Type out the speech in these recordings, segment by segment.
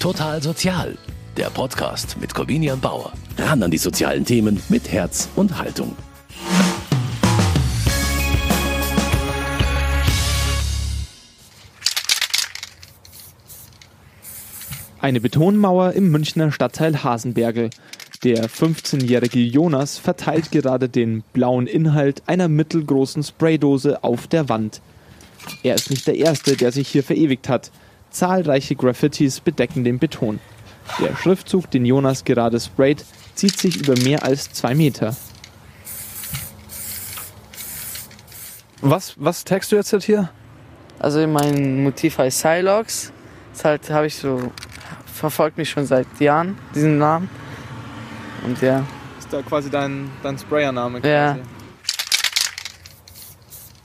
Total Sozial, der Podcast mit Corvinian Bauer. Ran an die sozialen Themen mit Herz und Haltung. Eine Betonmauer im Münchner Stadtteil Hasenbergel. Der 15-jährige Jonas verteilt gerade den blauen Inhalt einer mittelgroßen Spraydose auf der Wand. Er ist nicht der Erste, der sich hier verewigt hat. Zahlreiche Graffitis bedecken den Beton. Der Schriftzug, den Jonas gerade sprayt, zieht sich über mehr als zwei Meter. Was, was tagst du jetzt halt hier? Also mein Motiv heißt Silox. Das halt habe ich so verfolgt mich schon seit Jahren diesen Namen. Und ja. Ist da quasi dein, dein Sprayername quasi? Ja.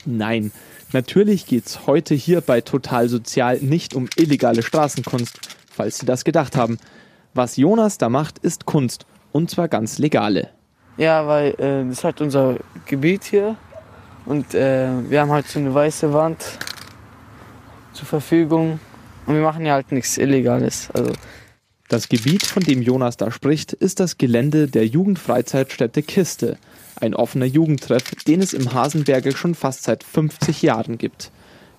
Nein, natürlich geht's heute hier bei Total Sozial nicht um illegale Straßenkunst, falls Sie das gedacht haben. Was Jonas da macht, ist Kunst. Und zwar ganz legale. Ja, weil äh, das ist halt unser Gebiet hier. Und äh, wir haben halt so eine weiße Wand zur Verfügung. Und wir machen ja halt nichts Illegales. Also Das Gebiet, von dem Jonas da spricht, ist das Gelände der Jugendfreizeitstätte Kiste. Ein offener Jugendtreff, den es im Hasenbergel schon fast seit 50 Jahren gibt.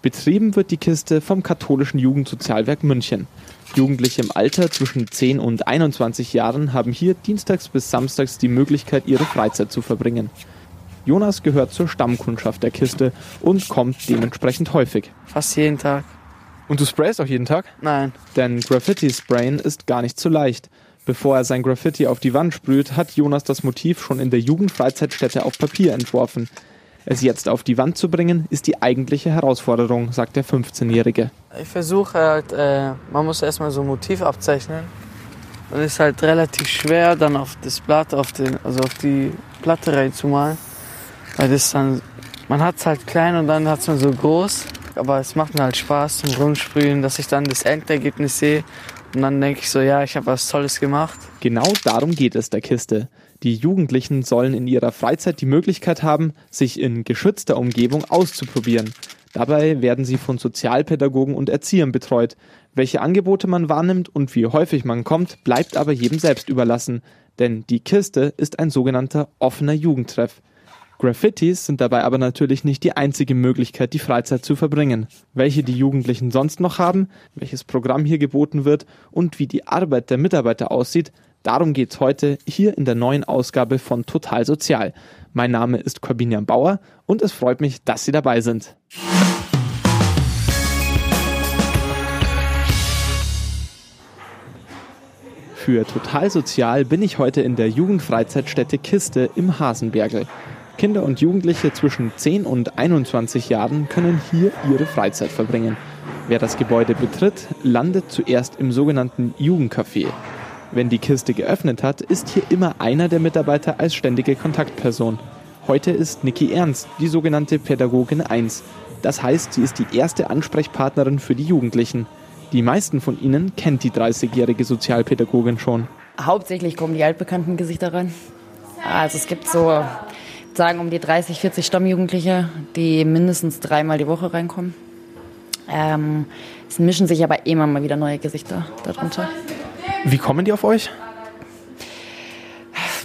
Betrieben wird die Kiste vom katholischen Jugendsozialwerk München. Jugendliche im Alter zwischen 10 und 21 Jahren haben hier dienstags bis samstags die Möglichkeit, ihre Freizeit zu verbringen. Jonas gehört zur Stammkundschaft der Kiste und kommt dementsprechend häufig. fast jeden Tag. Und du sprayst auch jeden Tag? Nein. Denn Graffiti-Sprayen ist gar nicht so leicht. Bevor er sein Graffiti auf die Wand sprüht, hat Jonas das Motiv schon in der Jugendfreizeitstätte auf Papier entworfen. Es jetzt auf die Wand zu bringen, ist die eigentliche Herausforderung, sagt der 15-Jährige. Ich versuche halt, äh, man muss erstmal so ein Motiv abzeichnen. Und es ist halt relativ schwer, dann auf das Blatt, auf den, also auf die Platte reinzumalen. Weil das dann, man hat es halt klein und dann hat es man so groß. Aber es macht mir halt Spaß zum Rumsprühen, dass ich dann das Endergebnis sehe. Und dann denke ich so, ja, ich habe was Tolles gemacht. Genau darum geht es der Kiste. Die Jugendlichen sollen in ihrer Freizeit die Möglichkeit haben, sich in geschützter Umgebung auszuprobieren. Dabei werden sie von Sozialpädagogen und Erziehern betreut. Welche Angebote man wahrnimmt und wie häufig man kommt, bleibt aber jedem selbst überlassen. Denn die Kiste ist ein sogenannter offener Jugendtreff. Graffitis sind dabei aber natürlich nicht die einzige Möglichkeit, die Freizeit zu verbringen. Welche die Jugendlichen sonst noch haben, welches Programm hier geboten wird und wie die Arbeit der Mitarbeiter aussieht, darum geht's heute hier in der neuen Ausgabe von Total Sozial. Mein Name ist Corbinian Bauer und es freut mich, dass Sie dabei sind. Für Total Sozial bin ich heute in der Jugendfreizeitstätte Kiste im Hasenbergel. Kinder und Jugendliche zwischen 10 und 21 Jahren können hier ihre Freizeit verbringen. Wer das Gebäude betritt, landet zuerst im sogenannten Jugendcafé. Wenn die Kiste geöffnet hat, ist hier immer einer der Mitarbeiter als ständige Kontaktperson. Heute ist Niki Ernst, die sogenannte Pädagogin 1. Das heißt, sie ist die erste Ansprechpartnerin für die Jugendlichen. Die meisten von ihnen kennt die 30-jährige Sozialpädagogin schon. Hauptsächlich kommen die altbekannten Gesichter rein. Also es gibt so, sagen um die 30, 40 Stammjugendliche, die mindestens dreimal die Woche reinkommen. Ähm, es mischen sich aber immer mal wieder neue Gesichter darunter. Wie kommen die auf euch?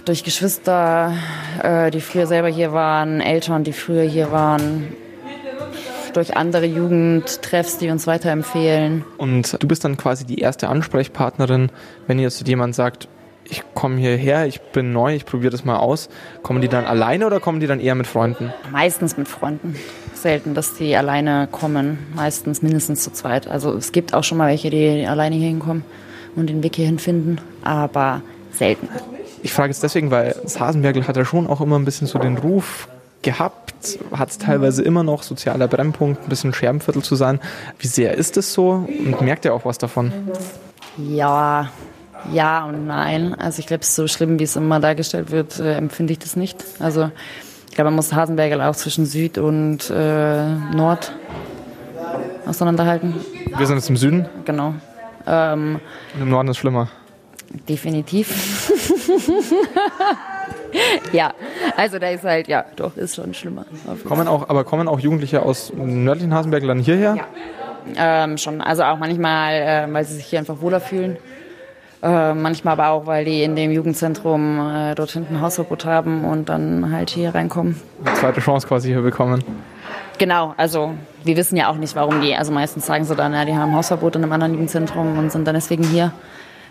Durch Geschwister, äh, die früher selber hier waren, Eltern, die früher hier waren, durch andere Jugendtreffs, die uns weiterempfehlen. Und du bist dann quasi die erste Ansprechpartnerin, wenn jetzt jemand sagt, ich komme hierher, ich bin neu, ich probiere das mal aus. Kommen die dann alleine oder kommen die dann eher mit Freunden? Meistens mit Freunden. Selten, dass die alleine kommen. Meistens mindestens zu zweit. Also es gibt auch schon mal welche, die alleine hier hinkommen und den Weg hierhin finden, aber selten. Ich frage jetzt deswegen, weil das Hasenbergel hat ja schon auch immer ein bisschen so den Ruf gehabt, hat es teilweise immer noch, sozialer Brennpunkt, ein bisschen Scherbenviertel zu sein. Wie sehr ist es so und merkt ihr auch was davon? Ja, ja und nein. Also ich glaube, so schlimm, wie es immer dargestellt wird, äh, empfinde ich das nicht. Also ich glaube, man muss Hasenbergel auch zwischen Süd und äh, Nord auseinanderhalten. Wir sind jetzt im Süden Genau. Ähm, und im Norden ist schlimmer. definitiv. ja, also da ist halt, ja, doch, ist schon schlimmer. Kommen auch, aber kommen auch Jugendliche aus nördlichen Hasenbergel dann hierher? Ja. Ähm, schon, also auch manchmal, äh, weil sie sich hier einfach wohler fühlen. Äh, manchmal aber auch, weil die in dem Jugendzentrum äh, dort hinten Hausverbot haben und dann halt hier reinkommen. Eine zweite Chance quasi hier bekommen. Genau, also wir wissen ja auch nicht, warum die. Also meistens sagen sie dann, ja, die haben Hausverbot in einem anderen Jugendzentrum und sind dann deswegen hier.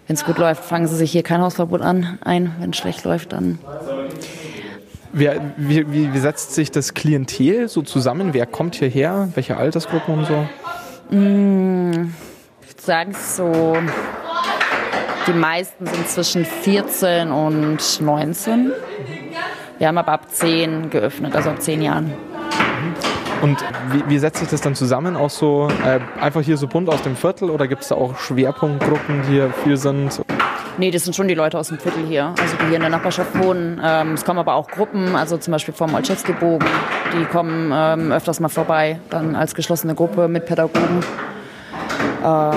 Wenn es gut läuft, fangen sie sich hier kein Hausverbot an ein. Wenn es schlecht läuft, dann. Wie, wie, wie setzt sich das Klientel so zusammen? Wer kommt hierher? Welche Altersgruppen und so? Mm, ich würde sagen so, die meisten sind zwischen 14 und 19. Wir haben aber ab 10 geöffnet, also ab 10 Jahren. Und wie, wie setzt sich das dann zusammen? Auch so äh, einfach hier so bunt aus dem Viertel oder gibt es da auch Schwerpunktgruppen, die hier viel sind? Nee, das sind schon die Leute aus dem Viertel hier, also die hier in der Nachbarschaft wohnen. Ähm, es kommen aber auch Gruppen, also zum Beispiel vom Olszewski-Bogen, die kommen ähm, öfters mal vorbei, dann als geschlossene Gruppe mit Pädagogen. Ähm,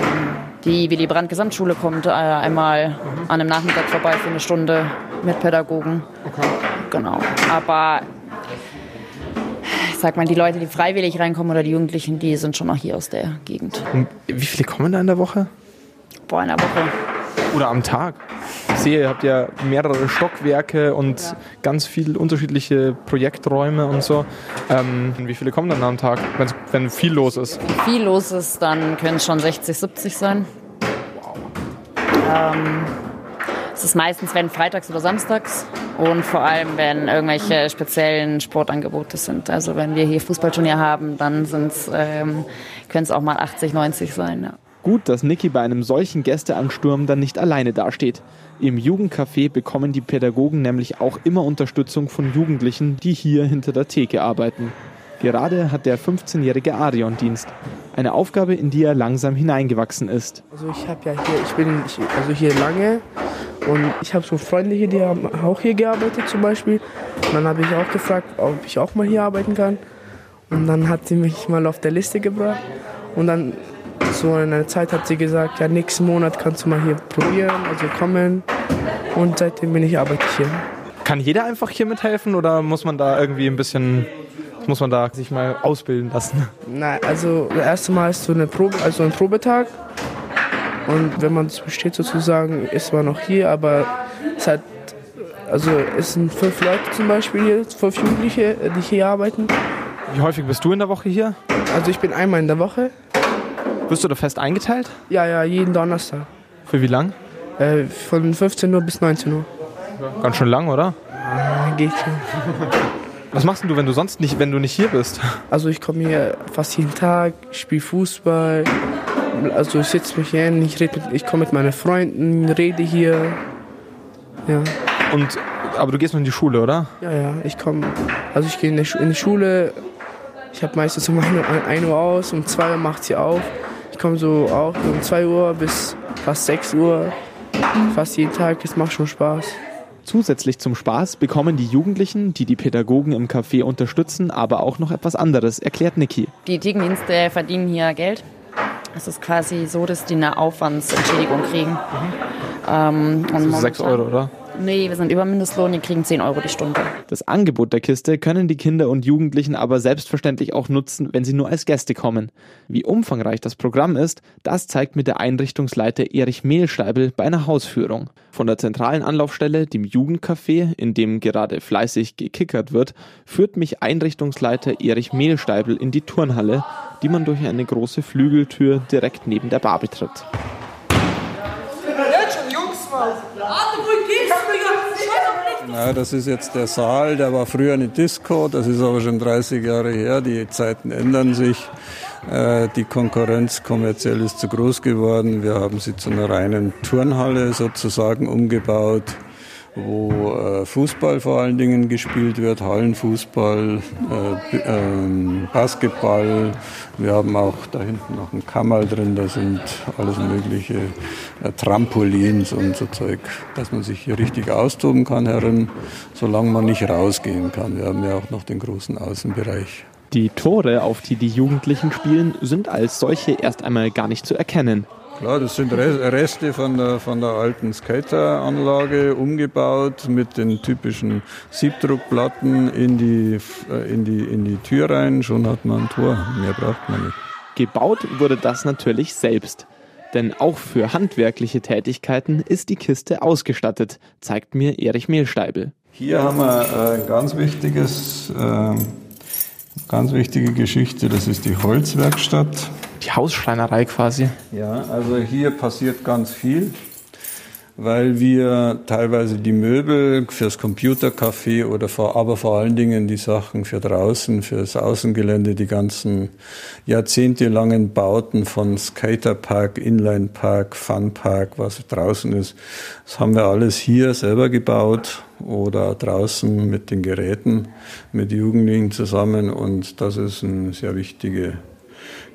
die Willy Brandt Gesamtschule kommt äh, einmal an einem Nachmittag vorbei für eine Stunde mit Pädagogen. Okay. Genau. Aber ich sag mal, die Leute, die freiwillig reinkommen oder die Jugendlichen, die sind schon auch hier aus der Gegend. Und wie viele kommen da in der Woche? Boah, in der Woche. Oder am Tag? Ich sehe, ihr habt ja mehrere Stockwerke und Ja. ganz viele unterschiedliche Projekträume und so. Ähm, wie viele kommen dann am Tag, wenn's, wenn viel los ist? viel los ist, dann können es schon 60, 70 sein. Ähm, es ist meistens, wenn freitags oder samstags und vor allem, wenn irgendwelche speziellen Sportangebote sind. Also wenn wir hier Fußballturnier haben, dann sind's, ähm, können es auch mal 80, 90 sein. Ja. Gut, dass Niki bei einem solchen Gästeansturm dann nicht alleine dasteht. Im Jugendcafé bekommen die Pädagogen nämlich auch immer Unterstützung von Jugendlichen, die hier hinter der Theke arbeiten. Gerade hat der 15-jährige Arion Dienst. Eine Aufgabe, in die er langsam hineingewachsen ist. Also ich habe ja hier, ich bin ich, also hier lange und ich habe so Freunde hier, die haben auch hier gearbeitet zum Beispiel. Und dann habe ich auch gefragt, ob ich auch mal hier arbeiten kann. Und dann hat sie mich mal auf der Liste gebracht. Und dann so in einer Zeit hat sie gesagt, ja nächsten Monat kannst du mal hier probieren, also kommen. Und seitdem bin ich arbeite ich hier. Kann jeder einfach hier mithelfen oder muss man da irgendwie ein bisschen, muss man da sich mal ausbilden lassen? Nein, also das erste Mal ist so eine Probe, also ein Probetag. Und wenn man es besteht sozusagen, ist man noch hier, aber es hat, also es sind fünf Leute zum Beispiel hier, fünf Jugendliche, die hier arbeiten. Wie häufig bist du in der Woche hier? Also ich bin einmal in der Woche. Wirst du da fest eingeteilt? Ja, ja, jeden Donnerstag. Für wie lang? Äh, von 15 Uhr bis 19 Uhr. Ganz schön lang, oder? Ja, geht schon. Was machst du, wenn du sonst nicht, wenn du nicht hier bist? Also ich komme hier fast jeden Tag, spiele Fußball. Also ich sitze mich hier hin, ich, mit- ich komme mit meinen Freunden, rede hier. Ja. Und, aber du gehst noch in die Schule, oder? Ja, ja, ich komme, also ich gehe in, in die Schule, ich habe meistens um 1 Uhr, 1 Uhr aus, um 2 Uhr macht sie auf. Ich komme so auch um 2 Uhr bis fast 6 Uhr, fast jeden Tag, es macht schon Spaß. Zusätzlich zum Spaß bekommen die Jugendlichen, die die Pädagogen im Café unterstützen, aber auch noch etwas anderes, erklärt Niki. Die Thekendienste verdienen hier Geld. Es ist quasi so, dass die eine Aufwandsentschädigung kriegen. Ähm, und Also sechs momentan- Euro, oder? Nee, wir sind über Mindestlohn, die kriegen 10 Euro die Stunde. Das Angebot der Kiste können die Kinder und Jugendlichen aber selbstverständlich auch nutzen, wenn sie nur als Gäste kommen. Wie umfangreich das Programm ist, das zeigt mir der Einrichtungsleiter Erich Mehlsteibel bei einer Hausführung. Von der zentralen Anlaufstelle, dem Jugendcafé, in dem gerade fleißig gekickert wird, führt mich Einrichtungsleiter Erich Mehlsteibel in die Turnhalle, die man durch eine große Flügeltür direkt neben der Bar betritt. Ja, das ist jetzt der Saal, der war früher eine Disco, das ist aber schon 30 Jahre her. Die Zeiten ändern sich. Äh, Die Konkurrenz kommerziell ist zu groß geworden. Wir haben sie zu einer reinen Turnhalle sozusagen umgebaut, wo äh, Fußball vor allen Dingen gespielt wird, Hallenfußball, äh, B- ähm, Basketball. Wir haben auch da hinten noch ein Kammerl drin, da sind alles mögliche äh, Trampolins und so Zeug, dass man sich hier richtig austoben kann herin, solange man nicht rausgehen kann. Wir haben ja auch noch den großen Außenbereich. Die Tore, auf die die Jugendlichen spielen, sind als solche erst einmal gar nicht zu erkennen. Klar, das sind Re- Reste von der, von der alten Skateranlage, umgebaut mit den typischen Siebdruckplatten in die, äh, in, die, in die Tür rein. Schon hat man ein Tor. Mehr braucht man nicht. Gebaut wurde das natürlich selbst. Denn auch für handwerkliche Tätigkeiten ist die Kiste ausgestattet, zeigt mir Erich Mehlsteibel. Hier haben wir äh, ein ganz wichtiges, äh, ganz wichtige Geschichte, das ist die Holzwerkstatt. Die Hausschreinerei quasi. Ja, also hier passiert ganz viel weil wir teilweise die Möbel fürs Computercafé oder vor, aber vor allen Dingen die Sachen für draußen, fürs Außengelände, die ganzen jahrzehntelangen Bauten von Skaterpark, Inlinepark, Funpark, was draußen ist, das haben wir alles hier selber gebaut oder draußen mit den Geräten, mit Jugendlichen zusammen und das ist eine sehr wichtige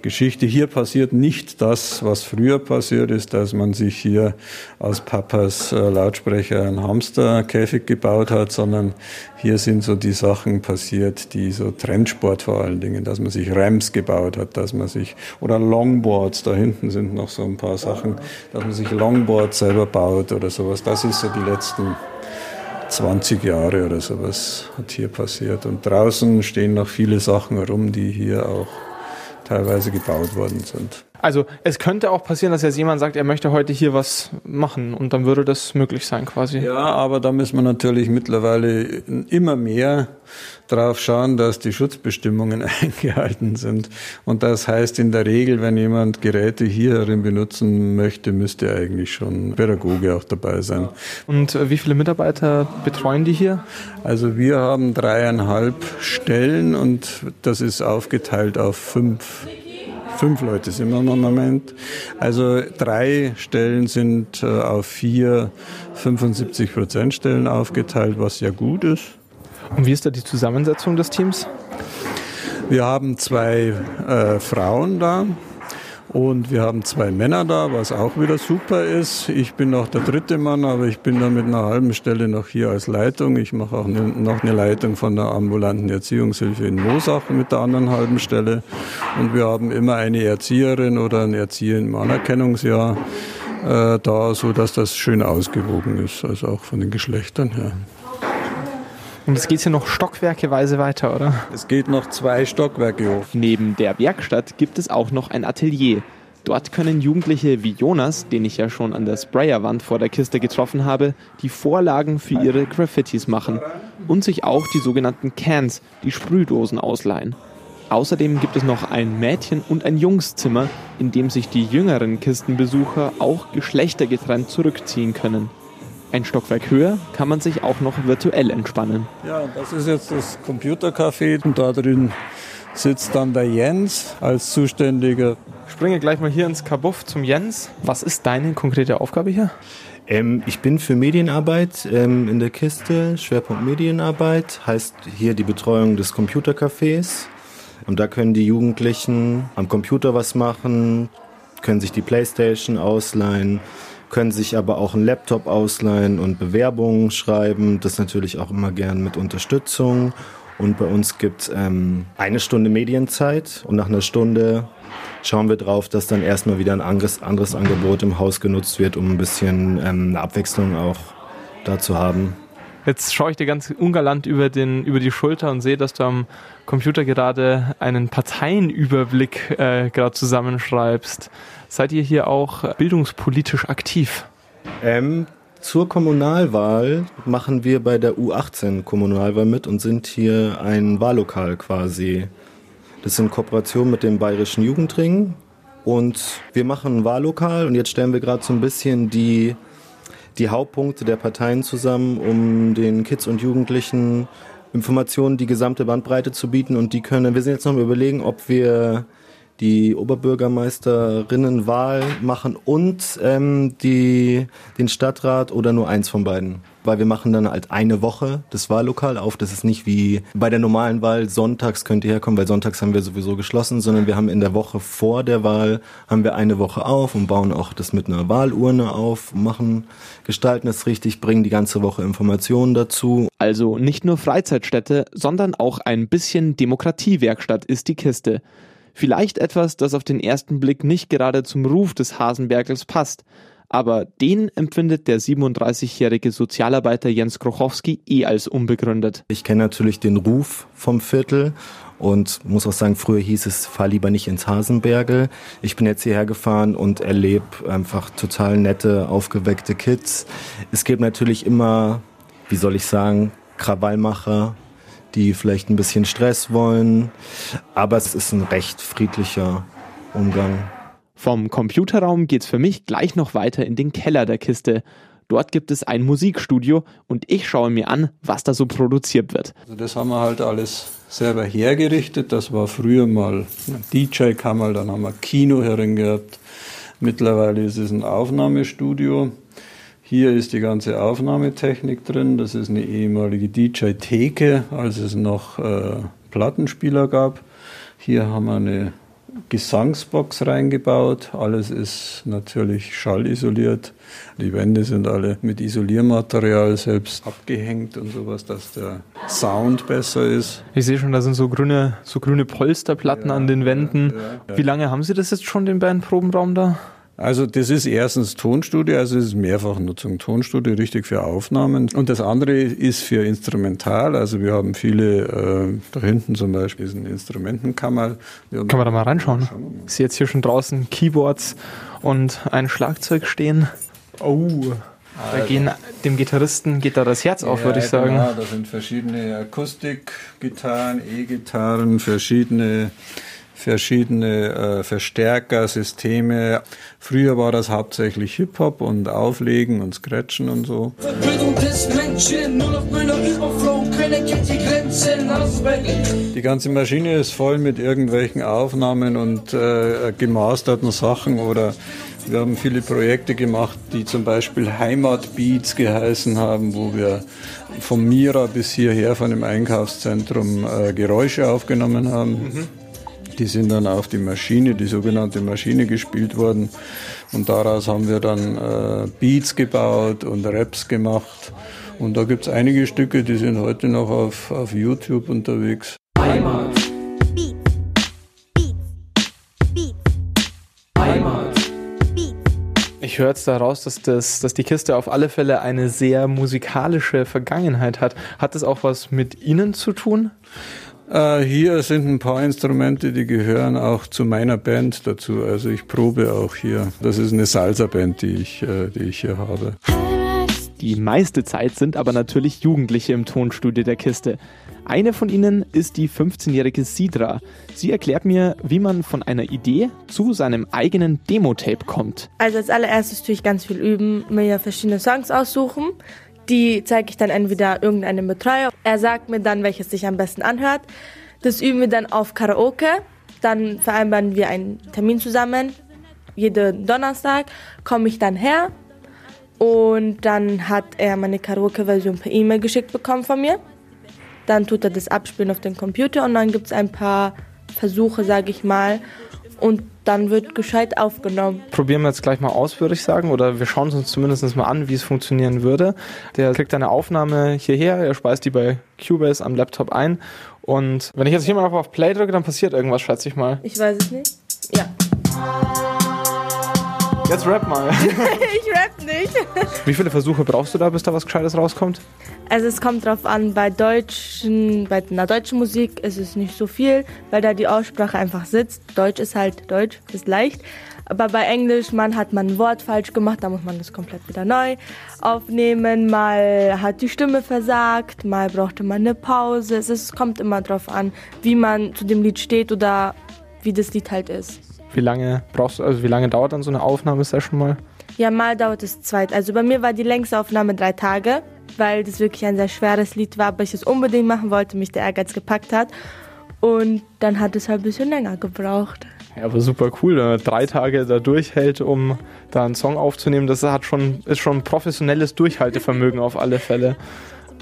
Geschichte. Hier passiert nicht das, was früher passiert ist, dass man sich hier aus Papas äh, Lautsprecher einen Hamsterkäfig gebaut hat, sondern hier sind so die Sachen passiert, die so Trendsport vor allen Dingen, dass man sich Rams gebaut hat, dass man sich, oder Longboards, da hinten sind noch so ein paar Sachen, dass man sich Longboards selber baut oder sowas. Das ist so die letzten 20 Jahre oder sowas hat hier passiert. Und draußen stehen noch viele Sachen rum, die hier auch teilweise gebaut worden sind. Also es könnte auch passieren, dass jetzt jemand sagt, er möchte heute hier was machen und dann würde das möglich sein quasi. Ja, aber da müssen wir natürlich mittlerweile immer mehr drauf schauen, dass die Schutzbestimmungen eingehalten sind. Und das heißt in der Regel, wenn jemand Geräte hierin benutzen möchte, müsste eigentlich schon Pädagoge auch dabei sein. Und äh, wie viele Mitarbeiter betreuen die hier? Also wir haben dreieinhalb Stellen und das ist aufgeteilt auf fünf fünf Leute sind wir im Moment. Also drei Stellen sind äh, auf vier 75 Prozent Stellen aufgeteilt, was ja gut ist. Und wie ist da die Zusammensetzung des Teams? Wir haben zwei äh, Frauen da, und wir haben zwei Männer da, was auch wieder super ist. Ich bin noch der dritte Mann, aber ich bin da mit einer halben Stelle noch hier als Leitung. Ich mache auch ne, noch eine Leitung von der ambulanten Erziehungshilfe in Moosach mit der anderen halben Stelle. Und wir haben immer eine Erzieherin oder einen Erzieher im Anerkennungsjahr äh, da, so dass das schön ausgewogen ist, also auch von den Geschlechtern her. Und es geht hier noch stockwerkeweise weiter, oder? Es geht noch zwei Stockwerke hoch. Neben der Werkstatt gibt es auch noch ein Atelier. Dort können Jugendliche wie Jonas, den ich ja schon an der Sprayerwand vor der Kiste getroffen habe, die Vorlagen für ihre Graffitis machen und sich auch die sogenannten Cans, die Sprühdosen, ausleihen. Außerdem gibt es noch ein Mädchen- und ein Jungszimmer, in dem sich die jüngeren Kistenbesucher auch geschlechtergetrennt zurückziehen können. Ein Stockwerk höher kann man sich auch noch virtuell entspannen. Ja, das ist jetzt das Computercafé und da drin sitzt dann der Jens als Zuständiger. Ich springe gleich mal hier ins Kabuff zum Jens. Was ist deine konkrete Aufgabe hier? Ähm, ich bin für Medienarbeit ähm, in der Kiste, Schwerpunkt Medienarbeit, heißt hier die Betreuung des Computercafés. Und da können die Jugendlichen am Computer was machen, können sich die Playstation ausleihen, können sich aber auch einen Laptop ausleihen und Bewerbungen schreiben. Das natürlich auch immer gern mit Unterstützung. Und bei uns gibt es ähm, eine Stunde Medienzeit und nach einer Stunde schauen wir drauf, dass dann erstmal wieder ein anderes, anderes Angebot im Haus genutzt wird, um ein bisschen ähm, eine Abwechslung auch da zu haben. Jetzt schaue ich dir ganz ungalant über, den, über die Schulter und sehe, dass du am Computer gerade einen Parteienüberblick äh, gerade zusammenschreibst. Seid ihr hier auch bildungspolitisch aktiv? Ähm, zur Kommunalwahl machen wir bei der U18 Kommunalwahl mit und sind hier ein Wahllokal quasi. Das ist in Kooperation mit dem Bayerischen Jugendring. Und wir machen ein Wahllokal und jetzt stellen wir gerade so ein bisschen die, die Hauptpunkte der Parteien zusammen, um den Kids und Jugendlichen Informationen die gesamte Bandbreite zu bieten. Und die können, wir sind jetzt noch überlegen, ob wir die Oberbürgermeisterinnenwahl machen und ähm, die, den Stadtrat oder nur eins von beiden. Weil wir machen dann halt eine Woche das Wahllokal auf. Das ist nicht wie bei der normalen Wahl, sonntags könnt ihr herkommen, weil sonntags haben wir sowieso geschlossen, sondern wir haben in der Woche vor der Wahl, haben wir eine Woche auf und bauen auch das mit einer Wahlurne auf, machen, gestalten es richtig, bringen die ganze Woche Informationen dazu. Also nicht nur Freizeitstätte, sondern auch ein bisschen Demokratiewerkstatt ist die Kiste. Vielleicht etwas, das auf den ersten Blick nicht gerade zum Ruf des Hasenbergels passt. Aber den empfindet der 37-jährige Sozialarbeiter Jens Krochowski eh als unbegründet. Ich kenne natürlich den Ruf vom Viertel Und muss auch sagen, früher hieß es, fahr lieber nicht ins Hasenbergel. Ich bin jetzt hierher gefahren und erlebe einfach total nette, aufgeweckte Kids. Es gibt natürlich immer, wie soll ich sagen, Krawallmacher, die vielleicht ein bisschen Stress wollen. Aber es ist ein recht friedlicher Umgang. Vom Computerraum geht's für mich gleich noch weiter in den Keller der Kiste. Dort gibt es ein Musikstudio und ich schaue mir an, was da so produziert wird. Also das haben wir halt alles selber hergerichtet. Das war früher mal ein DJ-Kammer, dann haben wir Kino herin gehabt. Mittlerweile ist es ein Aufnahmestudio. Hier ist die ganze Aufnahmetechnik drin. Das ist eine ehemalige DJ-Theke, als es noch äh, Plattenspieler gab. Hier haben wir eine Gesangsbox reingebaut. Alles ist natürlich schallisoliert. Die Wände sind alle mit Isoliermaterial selbst abgehängt und sowas, dass der Sound besser ist. Ich sehe schon, da sind so grüne, so grüne Polsterplatten ja, an den Wänden. Ja, ja. Wie lange haben Sie das jetzt schon, den Bandprobenraum da? Also das ist erstens Tonstudio, also es ist Mehrfachnutzung. Tonstudio richtig für Aufnahmen. Und das andere ist für Instrumental. Also wir haben viele, äh, da hinten zum Beispiel ist ein Instrumentenkammer. Können wir da mal reinschauen? Ich sehe jetzt hier schon draußen Keyboards und ein Schlagzeug stehen. Oh, da gehen, dem Gitarristen geht da das Herz auf, ja, würde ich sagen. Ja, da sind verschiedene Akustikgitarren, E-Gitarren, verschiedene verschiedene äh, Verstärker, Systeme. Früher war das hauptsächlich Hip-Hop und Auflegen und Scratchen und so. Die ganze Maschine ist voll mit irgendwelchen Aufnahmen und äh, gemasterten Sachen oder wir haben viele Projekte gemacht, die zum Beispiel Heimatbeats geheißen haben, wo wir vom Mira bis hierher von dem Einkaufszentrum äh, Geräusche aufgenommen haben. Mhm. Die sind dann auf die Maschine, die sogenannte Maschine gespielt worden. Und daraus haben wir dann äh, Beats gebaut und Raps gemacht. Und da gibt es einige Stücke, die sind heute noch auf, auf YouTube unterwegs. Heimat. Ich höre jetzt daraus, dass, das, dass die Kiste auf alle Fälle eine sehr musikalische Vergangenheit hat. Hat das auch was mit Ihnen zu tun? Äh, hier sind ein paar Instrumente, die gehören auch zu meiner Band dazu. Also ich probe auch hier. Das ist eine Salsa-Band, die ich, äh, die ich hier habe. Die meiste Zeit sind aber natürlich Jugendliche im Tonstudio der Kiste. Eine von ihnen ist die 15-jährige Sidra. Sie erklärt mir, wie man von einer Idee zu seinem eigenen Demo-Tape kommt. Also als allererstes tue ich ganz viel üben, mir verschiedene Songs aussuchen die zeige ich dann entweder irgendeinem Betreuer. Er sagt mir dann, welches sich am besten anhört. Das üben wir dann auf Karaoke. Dann vereinbaren wir einen Termin zusammen. Jeden Donnerstag komme ich dann her und dann hat er meine Karaoke-Version per E-Mail geschickt bekommen von mir. Dann tut er das abspielen auf dem Computer und dann gibt es ein paar Versuche, sage ich mal. Und dann wird gescheit aufgenommen. Probieren wir jetzt gleich mal aus, würde ich sagen, oder wir schauen uns zumindest mal an, wie es funktionieren würde. Der kriegt eine Aufnahme hierher, er speist die bei Cubase am Laptop ein und wenn ich jetzt hier mal auf Play drücke, dann passiert irgendwas, schätze ich mal. Ich weiß es nicht. Ja. Jetzt rap mal. ich rap nicht. Wie viele Versuche brauchst du da, bis da was Gescheites rauskommt? Also es kommt drauf an, bei deutschen, bei einer deutschen Musik ist es nicht so viel, weil da die Aussprache einfach sitzt. Deutsch ist halt Deutsch, ist leicht. Aber bei Englisch, man hat man ein Wort falsch gemacht, da muss man das komplett wieder neu aufnehmen. Mal hat die Stimme versagt, mal brauchte man eine Pause. Es ist, kommt immer drauf an, wie man zu dem Lied steht oder wie das Lied halt ist. Wie lange brauchst du, also wie lange dauert dann so eine Aufnahmesession mal? Ja, mal dauert es zwei. Also bei mir war die längste Aufnahme drei Tage, weil das wirklich ein sehr schweres Lied war, aber ich es unbedingt machen wollte, mich der Ehrgeiz gepackt hat. Und dann hat es halt ein bisschen länger gebraucht. Ja, aber super cool, wenn man drei Tage da durchhält, um da einen Song aufzunehmen. Das hat schon, ist schon professionelles Durchhaltevermögen auf alle Fälle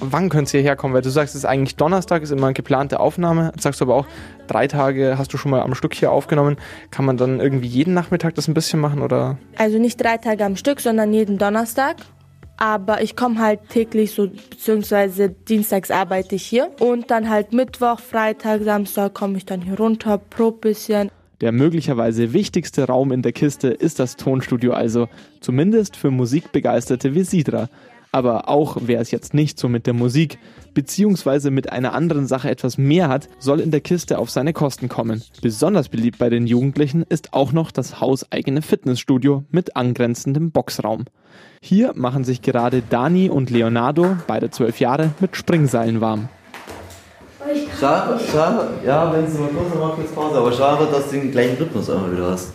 wann könnt ihr herkommen? Weil du sagst, es ist eigentlich Donnerstag, ist immer eine geplante Aufnahme. Jetzt sagst du aber auch, drei Tage hast du schon mal am Stück hier aufgenommen. Kann man dann irgendwie jeden Nachmittag das ein bisschen machen oder? Also nicht drei Tage am Stück, sondern jeden Donnerstag. Aber ich komme halt täglich so, beziehungsweise dienstags arbeite ich hier. Und dann halt Mittwoch, Freitag, Samstag komme ich dann hier runter, pro bisschen. Der möglicherweise wichtigste Raum in der Kiste ist das Tonstudio also, zumindest für Musikbegeisterte wie Sidra. Aber auch wer es jetzt nicht so mit der Musik beziehungsweise mit einer anderen Sache etwas mehr hat, soll in der Kiste auf seine Kosten kommen. Besonders beliebt bei den Jugendlichen ist auch noch das hauseigene Fitnessstudio mit angrenzendem Boxraum. Hier machen sich gerade Dani und Leonardo, beide zwölf Jahre, mit Springseilen warm. Schade, schade, ja, wenn sie mal kurz mal kurz Pause, aber schade, dass du den gleichen Rhythmus immer wieder hast.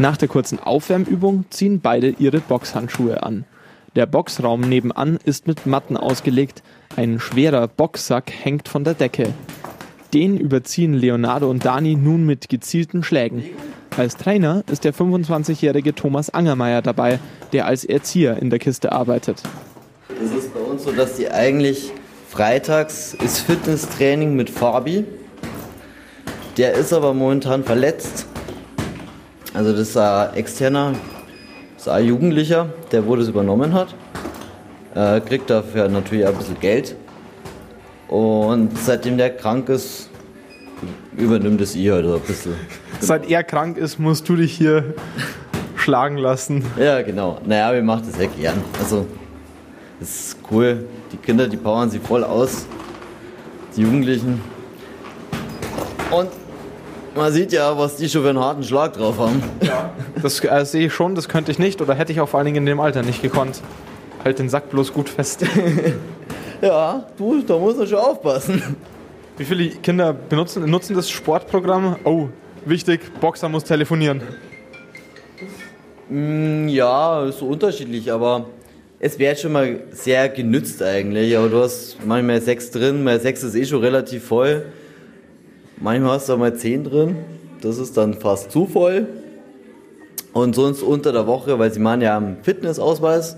Nach der kurzen Aufwärmübung ziehen beide ihre Boxhandschuhe an. Der Boxraum nebenan ist mit Matten ausgelegt. Ein schwerer Boxsack hängt von der Decke. Den überziehen Leonardo und Dani nun mit gezielten Schlägen. Als Trainer ist der 25-jährige Thomas Angermeier dabei, der als Erzieher in der Kiste arbeitet. Es ist bei uns so, dass die eigentlich freitags ist Fitnesstraining mit Fabi. Der ist aber momentan verletzt. Also das ist ein externer, das ist ein Jugendlicher, der wo das übernommen hat. Äh, kriegt dafür natürlich ein bisschen Geld. Und seitdem der krank ist, übernimmt es ihr halt ein bisschen. Seit er krank ist, musst du dich hier schlagen lassen. Ja, genau. Naja, wir machen das sehr gern. Also, das ist cool. Die Kinder, die powern sie voll aus. Die Jugendlichen. Und man sieht ja, was die schon für einen harten Schlag drauf haben. Ja. Das äh, sehe ich schon, das könnte ich nicht oder hätte ich auch vor allen Dingen in dem Alter nicht gekonnt. Halt den Sack bloß gut fest. ja, du, da muss man schon aufpassen. Wie viele Kinder benutzen, nutzen das Sportprogramm? Oh, wichtig, Boxer muss telefonieren. Mm, ja, ist so unterschiedlich, aber es wird schon mal sehr genützt eigentlich. Aber du hast manchmal sechs drin, mal sechs ist eh schon relativ voll. Manchmal hast du mal zehn drin, das ist dann fast zu voll. Und sonst unter der Woche, weil sie machen ja einen Fitnessausweis,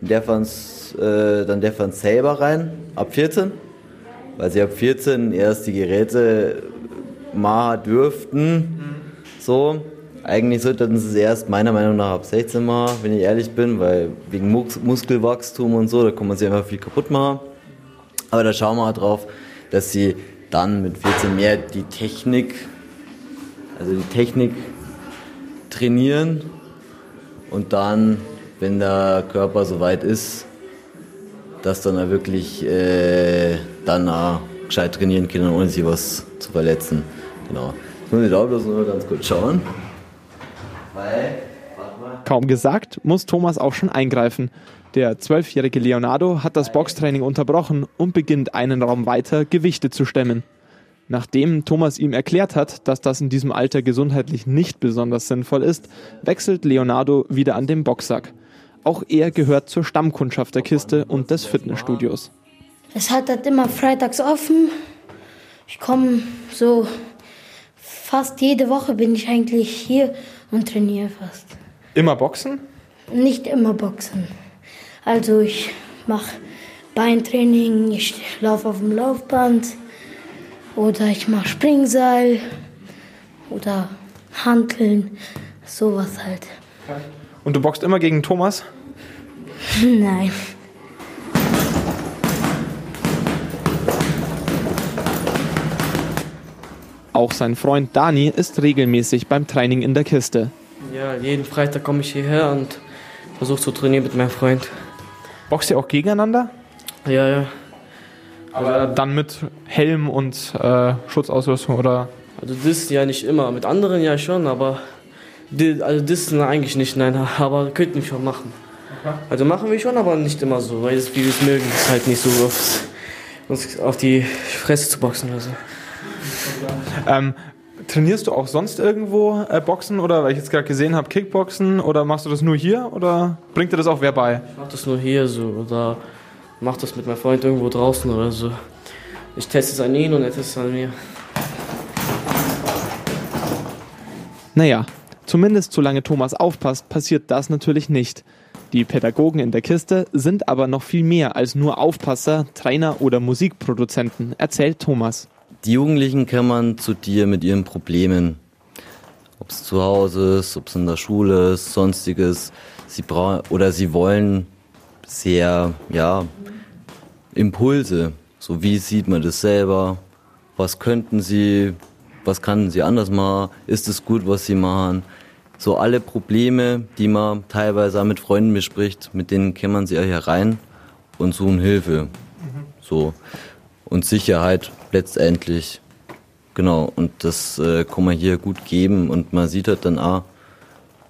der äh, dann darf man selber rein, ab 14. Weil sie ab 14 erst die Geräte machen dürften. So. Eigentlich sollten sie es erst meiner Meinung nach ab 16 machen, wenn ich ehrlich bin, weil wegen Mus Muskelwachstum und so, da kann man sich einfach viel kaputt machen. Aber da schauen wir halt drauf, dass sie dann mit 14 mehr die Technik, also die Technik trainieren und dann, wenn der Körper soweit ist, dass dann er wirklich äh, dann auch gescheit trainieren können, ohne sich was zu verletzen. Genau. Jetzt muss ich da bloß nur ganz kurz schauen. Weil, Kaum gesagt, muss Thomas auch schon eingreifen. Der zwölfjährige Leonardo hat das Boxtraining unterbrochen und beginnt einen Raum weiter Gewichte zu stemmen. Nachdem Thomas ihm erklärt hat, dass das in diesem Alter gesundheitlich nicht besonders sinnvoll ist, wechselt Leonardo wieder an den Boxsack. Auch er gehört zur Stammkundschaft der Kiste und des Fitnessstudios. Es hat halt immer freitags offen. Ich komme so fast jede Woche bin ich eigentlich hier und trainiere fast. Immer Boxen? Nicht immer Boxen. Also ich mache Beintraining, ich laufe auf dem Laufband oder ich mache Springseil oder Hanteln, sowas halt. Und du boxst immer gegen Thomas? Nein. Auch sein Freund Dani ist regelmäßig beim Training in der Kiste. Ja, jeden Freitag komme ich hierher und versuche zu trainieren mit meinem Freund. Boxt ihr auch gegeneinander? Ja, ja. Aber dann mit Helm und äh, Schutzausrüstung oder? Also das ja nicht immer, mit anderen ja schon, aber also das eigentlich nicht, nein, aber könnten wir schon machen. Also machen wir schon, aber nicht immer so, weil es, wir es mögen es halt nicht so auf, uns auf die Fresse zu boxen oder so. Ähm, trainierst du auch sonst irgendwo äh, Boxen oder, weil ich jetzt gerade gesehen habe, Kickboxen oder machst du das nur hier oder bringt dir das auch wer bei? Ich mach das nur hier so oder mach das mit meinem Freund irgendwo draußen oder so. Ich teste es an ihn und er testet es an mir. Naja, zumindest solange Thomas aufpasst, passiert das natürlich nicht. Die Pädagogen in der Kiste sind aber noch viel mehr als nur Aufpasser, Trainer oder Musikproduzenten, erzählt Thomas. Die Jugendlichen kommen zu dir mit ihren Problemen. Ob es zu Hause ist, ob es in der Schule ist, sonstiges. Sie brauchen oder sie wollen sehr, ja, Impulse. So wie sieht man das selber? Was könnten sie, was kann sie anders machen? Ist es gut, was sie machen? so alle Probleme, die man teilweise auch mit Freunden bespricht, mit denen kämmern sie auch hier rein und suchen Hilfe. So. Und Sicherheit letztendlich. Genau. Und das äh, kann man hier gut geben und man sieht halt dann auch,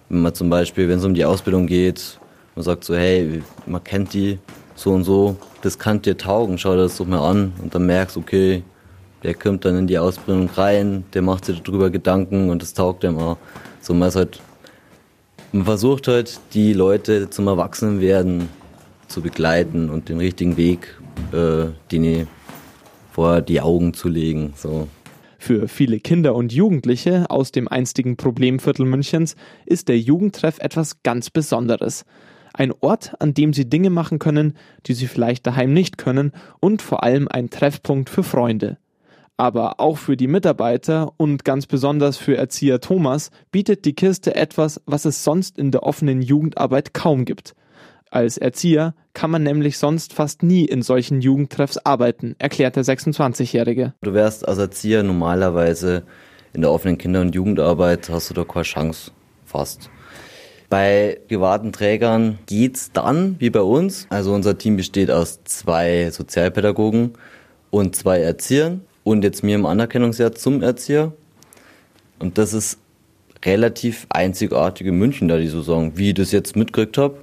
wenn man zum Beispiel, wenn es um die Ausbildung geht, man sagt so, hey, man kennt die so und so, das kann dir taugen, schau dir das doch mal an und dann merkst, okay, der kommt dann in die Ausbildung rein, der macht sich darüber Gedanken und das taugt dem auch. So, man ist halt, man versucht halt, die Leute zum Erwachsenenwerden zu begleiten und den richtigen Weg, äh, den vor die Augen zu legen, so. Für viele Kinder und Jugendliche aus dem einstigen Problemviertel Münchens ist der Jugendtreff etwas ganz Besonderes. Ein Ort, an dem sie Dinge machen können, die sie vielleicht daheim nicht können und vor allem ein Treffpunkt für Freunde. Aber auch für die Mitarbeiter und ganz besonders für Erzieher Thomas bietet die Kiste etwas, was es sonst in der offenen Jugendarbeit kaum gibt. Als Erzieher kann man nämlich sonst fast nie in solchen Jugendtreffs arbeiten, erklärt der 26-Jährige. Du wärst als Erzieher normalerweise in der offenen Kinder- und Jugendarbeit, hast du da keine Chance, fast. Bei privaten Trägern geht's dann, wie bei uns. Also unser Team besteht aus zwei Sozialpädagogen und zwei Erziehern und jetzt mir im Anerkennungsjahr zum Erzieher. Und das ist relativ einzigartig in München, da die Saison, wie ich das jetzt mitgekriegt habe.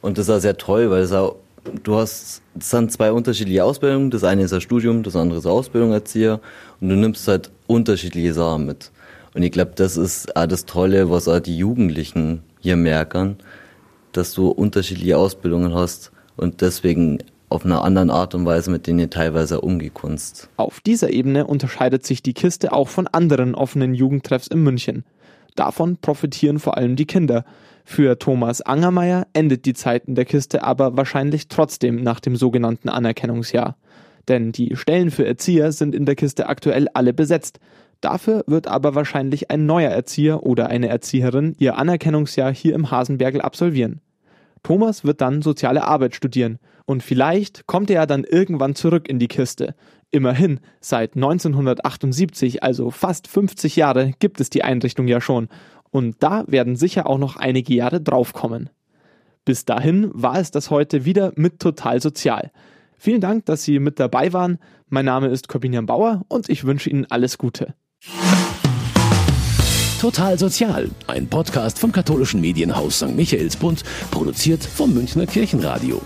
Und das war sehr toll, weil es auch, du hast, es sind zwei unterschiedliche Ausbildungen. Das eine ist ein Studium, das andere ist Ausbildung Erzieher. Und du nimmst halt unterschiedliche Sachen mit. Und ich glaube, das ist auch das Tolle, was auch die Jugendlichen hier merken, dass du unterschiedliche Ausbildungen hast und deswegen auf einer anderen Art und Weise mit denen teilweise umgekunst. Auf dieser Ebene unterscheidet sich die Kiste auch von anderen offenen Jugendtreffs in München. Davon profitieren vor allem die Kinder. Für Thomas Angermeier endet die Zeit in der Kiste aber wahrscheinlich trotzdem nach dem sogenannten Anerkennungsjahr. Denn die Stellen für Erzieher sind in der Kiste aktuell alle besetzt. Dafür wird aber wahrscheinlich ein neuer Erzieher oder eine Erzieherin ihr Anerkennungsjahr hier im Hasenbergel absolvieren. Thomas wird dann soziale Arbeit studieren und vielleicht kommt er dann irgendwann zurück in die Kiste. Immerhin, seit 1978, also fast 50 Jahre, gibt es die Einrichtung ja schon und da werden sicher auch noch einige Jahre draufkommen. Bis dahin war es das heute wieder mit Total Sozial. Vielen Dank, dass Sie mit dabei waren. Mein Name ist Corbinian Bauer und ich wünsche Ihnen alles Gute. Total Sozial, ein Podcast vom katholischen Medienhaus St. Michaelsbund, produziert vom Münchner Kirchenradio.